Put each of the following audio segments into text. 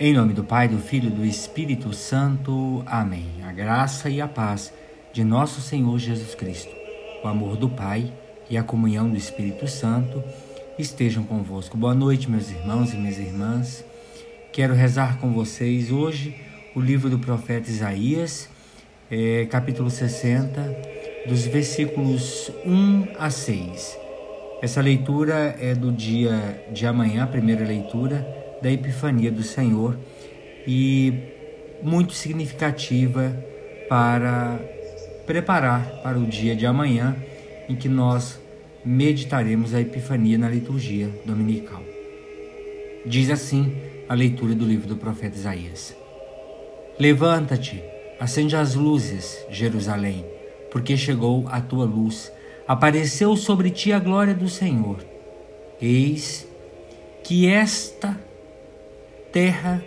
Em nome do Pai, do Filho e do Espírito Santo. Amém. A graça e a paz de nosso Senhor Jesus Cristo, o amor do Pai e a comunhão do Espírito Santo estejam convosco. Boa noite, meus irmãos e minhas irmãs. Quero rezar com vocês hoje o livro do profeta Isaías, é, capítulo 60, dos versículos 1 a 6. Essa leitura é do dia de amanhã, a primeira leitura da Epifania do Senhor e muito significativa para preparar para o dia de amanhã em que nós meditaremos a Epifania na liturgia dominical. Diz assim a leitura do livro do profeta Isaías: Levanta-te, acende as luzes, Jerusalém, porque chegou a tua luz, apareceu sobre ti a glória do Senhor. Eis que esta terra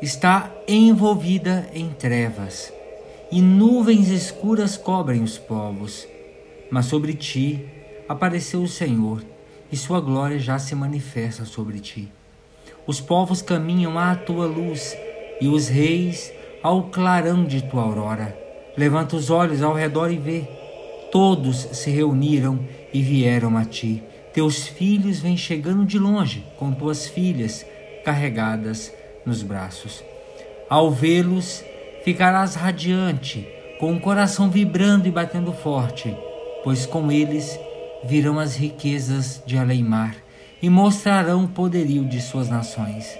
está envolvida em trevas, e nuvens escuras cobrem os povos. Mas sobre ti apareceu o Senhor, e sua glória já se manifesta sobre ti. Os povos caminham à tua luz, e os reis ao clarão de tua aurora. Levanta os olhos ao redor e vê. Todos se reuniram e vieram a ti. Teus filhos vêm chegando de longe com tuas filhas carregadas nos braços. Ao vê-los, ficarás radiante, com o coração vibrando e batendo forte, pois com eles virão as riquezas de além-mar e mostrarão o poderio de suas nações.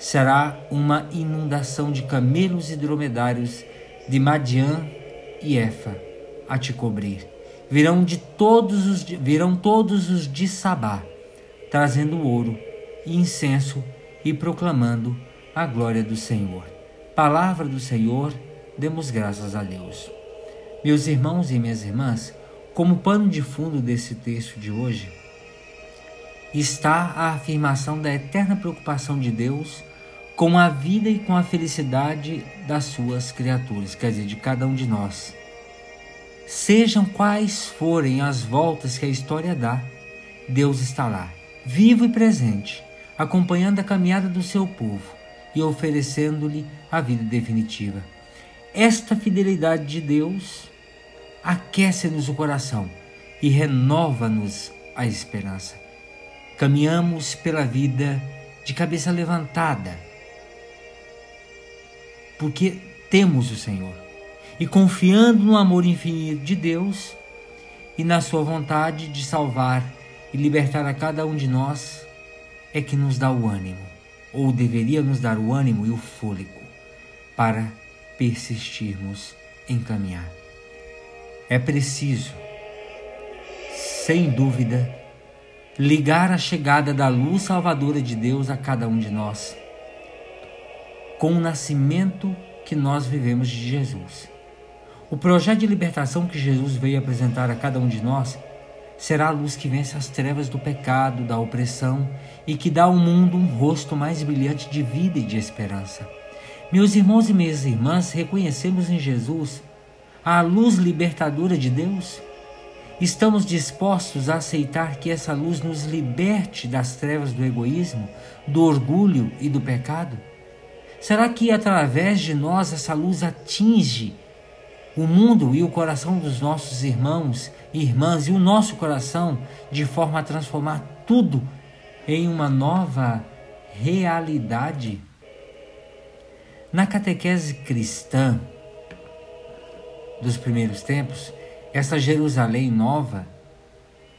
Será uma inundação de camelos e dromedários de Madian e Efa a te cobrir. Virão de todos os virão todos os de Sabá, trazendo ouro e incenso e proclamando a glória do Senhor. Palavra do Senhor, demos graças a Deus. Meus irmãos e minhas irmãs, como pano de fundo desse texto de hoje, está a afirmação da eterna preocupação de Deus com a vida e com a felicidade das suas criaturas, quer dizer, de cada um de nós. Sejam quais forem as voltas que a história dá, Deus está lá, vivo e presente, acompanhando a caminhada do seu povo e oferecendo-lhe a vida definitiva. Esta fidelidade de Deus aquece-nos o coração e renova-nos a esperança. Caminhamos pela vida de cabeça levantada, porque temos o Senhor e confiando no amor infinito de Deus e na sua vontade de salvar e libertar a cada um de nós é que nos dá o ânimo, ou deveria nos dar o ânimo e o fôlego para persistirmos em caminhar. É preciso, sem dúvida, ligar a chegada da luz salvadora de Deus a cada um de nós, com o nascimento que nós vivemos de Jesus. O projeto de libertação que Jesus veio apresentar a cada um de nós será a luz que vence as trevas do pecado, da opressão e que dá ao mundo um rosto mais brilhante de vida e de esperança. Meus irmãos e minhas irmãs, reconhecemos em Jesus a luz libertadora de Deus? Estamos dispostos a aceitar que essa luz nos liberte das trevas do egoísmo, do orgulho e do pecado? Será que através de nós essa luz atinge o mundo e o coração dos nossos irmãos e irmãs e o nosso coração de forma a transformar tudo em uma nova realidade. Na catequese cristã dos primeiros tempos, essa Jerusalém nova,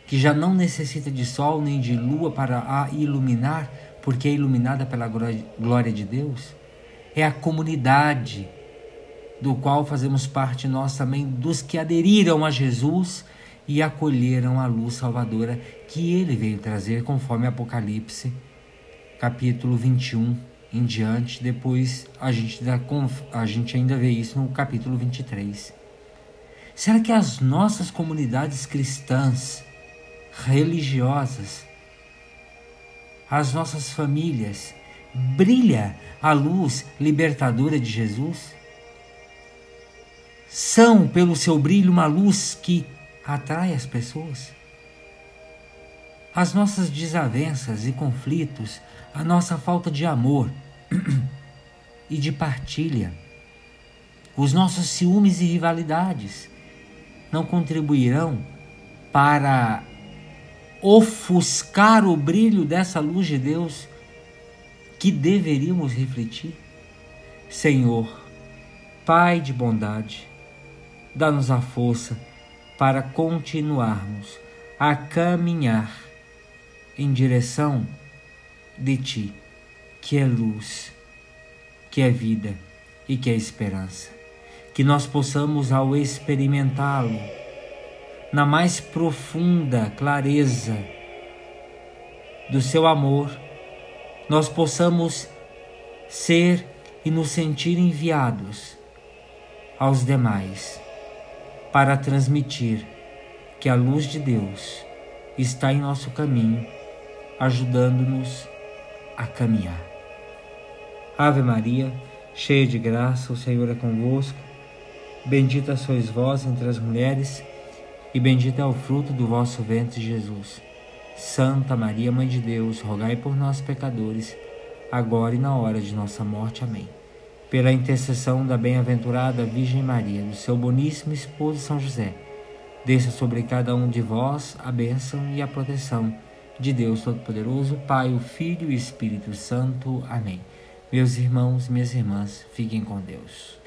que já não necessita de sol nem de lua para a iluminar, porque é iluminada pela glória de Deus, é a comunidade do qual fazemos parte nós também dos que aderiram a Jesus e acolheram a luz salvadora que ele veio trazer, conforme Apocalipse, capítulo 21 em diante. Depois a gente, dá, a gente ainda vê isso no capítulo 23. Será que as nossas comunidades cristãs, religiosas, as nossas famílias, brilha a luz libertadora de Jesus? São, pelo seu brilho, uma luz que atrai as pessoas? As nossas desavenças e conflitos, a nossa falta de amor, e de partilha. Os nossos ciúmes e rivalidades não contribuirão para ofuscar o brilho dessa luz de Deus que deveríamos refletir? Senhor, Pai de bondade, dá-nos a força para continuarmos a caminhar em direção de Ti, que é luz, que é vida e que é esperança. Que nós possamos, ao experimentá-lo, na mais profunda clareza do Seu amor, nós possamos ser e nos sentir enviados aos demais para transmitir que a luz de Deus está em nosso caminho, ajudando-nos a caminhar. Ave Maria, cheia de graça, o Senhor é convosco. Bendita sois vós entre as mulheres, e bendito é o fruto do vosso ventre, Jesus. Santa Maria, Mãe de Deus, rogai por nós, pecadores, agora e na hora de nossa morte. Amém pela intercessão da bem-aventurada Virgem Maria, do seu boníssimo esposo São José, desça sobre cada um de vós a bênção e a proteção de Deus Todo-Poderoso, Pai, o Filho e Espírito Santo. Amém. Meus irmãos, minhas irmãs, fiquem com Deus.